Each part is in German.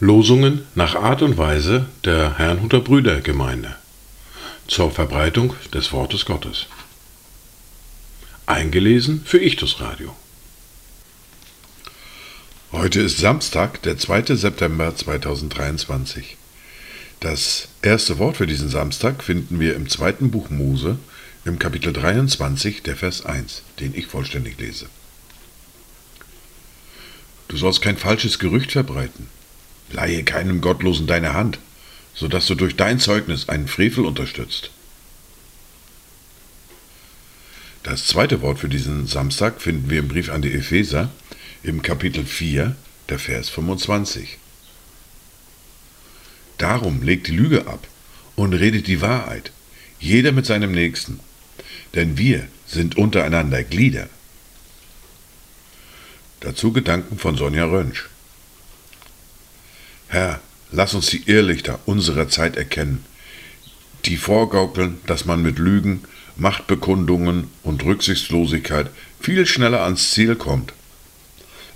Losungen nach Art und Weise der Herrnhuter Brüdergemeinde zur Verbreitung des Wortes Gottes. Eingelesen für Ichtus Radio. Heute ist Samstag, der 2. September 2023. Das erste Wort für diesen Samstag finden wir im zweiten Buch Mose, im Kapitel 23, der Vers 1, den ich vollständig lese. Du sollst kein falsches Gerücht verbreiten Leihe keinem Gottlosen deine Hand, so dass du durch dein Zeugnis einen Frevel unterstützt. Das zweite Wort für diesen Samstag finden wir im Brief an die Epheser im Kapitel 4, der Vers 25. Darum legt die Lüge ab und redet die Wahrheit, jeder mit seinem Nächsten, denn wir sind untereinander Glieder. Dazu Gedanken von Sonja Rönsch. Herr, lass uns die Irrlichter unserer Zeit erkennen, die vorgaukeln, dass man mit Lügen, Machtbekundungen und Rücksichtslosigkeit viel schneller ans Ziel kommt.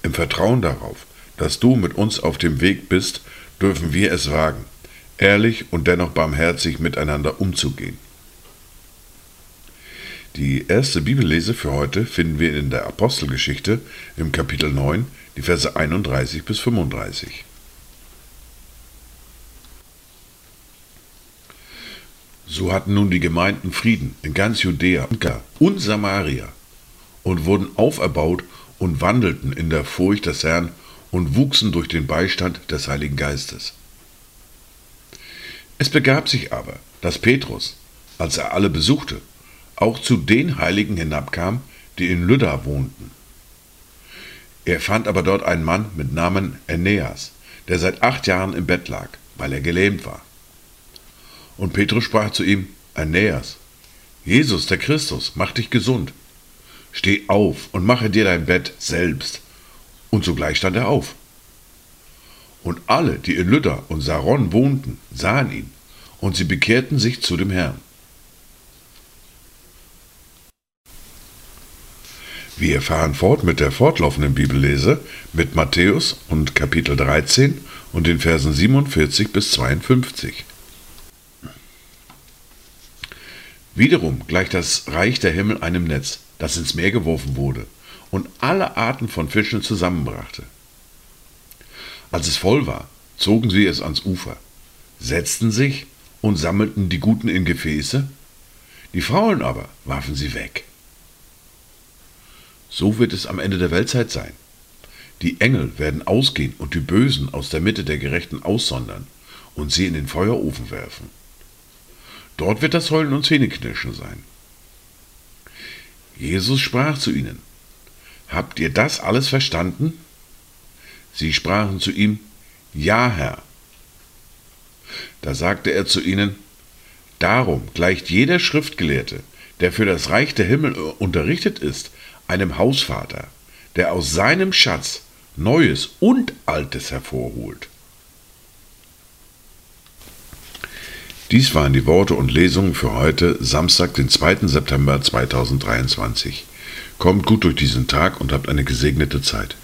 Im Vertrauen darauf, dass du mit uns auf dem Weg bist, dürfen wir es wagen, ehrlich und dennoch barmherzig miteinander umzugehen. Die erste Bibellese für heute finden wir in der Apostelgeschichte im Kapitel 9, die Verse 31 bis 35. So hatten nun die Gemeinden Frieden in ganz Judäa und Samaria und wurden auferbaut und wandelten in der Furcht des Herrn und wuchsen durch den Beistand des Heiligen Geistes. Es begab sich aber, dass Petrus, als er alle besuchte, auch zu den Heiligen hinabkam, die in Lydda wohnten. Er fand aber dort einen Mann mit Namen Aeneas, der seit acht Jahren im Bett lag, weil er gelähmt war. Und Petrus sprach zu ihm, Aeneas, Jesus, der Christus, mach dich gesund. Steh auf und mache dir dein Bett selbst. Und sogleich stand er auf. Und alle, die in Lydda und Saron wohnten, sahen ihn, und sie bekehrten sich zu dem Herrn. Wir fahren fort mit der fortlaufenden Bibellese mit Matthäus und Kapitel 13 und den Versen 47 bis 52. Wiederum gleicht das Reich der Himmel einem Netz, das ins Meer geworfen wurde und alle Arten von Fischen zusammenbrachte. Als es voll war, zogen sie es ans Ufer, setzten sich und sammelten die Guten in Gefäße, die Faulen aber warfen sie weg. So wird es am Ende der Weltzeit sein. Die Engel werden ausgehen und die Bösen aus der Mitte der Gerechten aussondern und sie in den Feuerofen werfen. Dort wird das Heulen und Zähneknirschen sein. Jesus sprach zu ihnen, Habt ihr das alles verstanden? Sie sprachen zu ihm, Ja, Herr. Da sagte er zu ihnen, Darum gleicht jeder Schriftgelehrte, der für das Reich der Himmel unterrichtet ist, einem Hausvater, der aus seinem Schatz Neues und Altes hervorholt. Dies waren die Worte und Lesungen für heute, Samstag, den 2. September 2023. Kommt gut durch diesen Tag und habt eine gesegnete Zeit.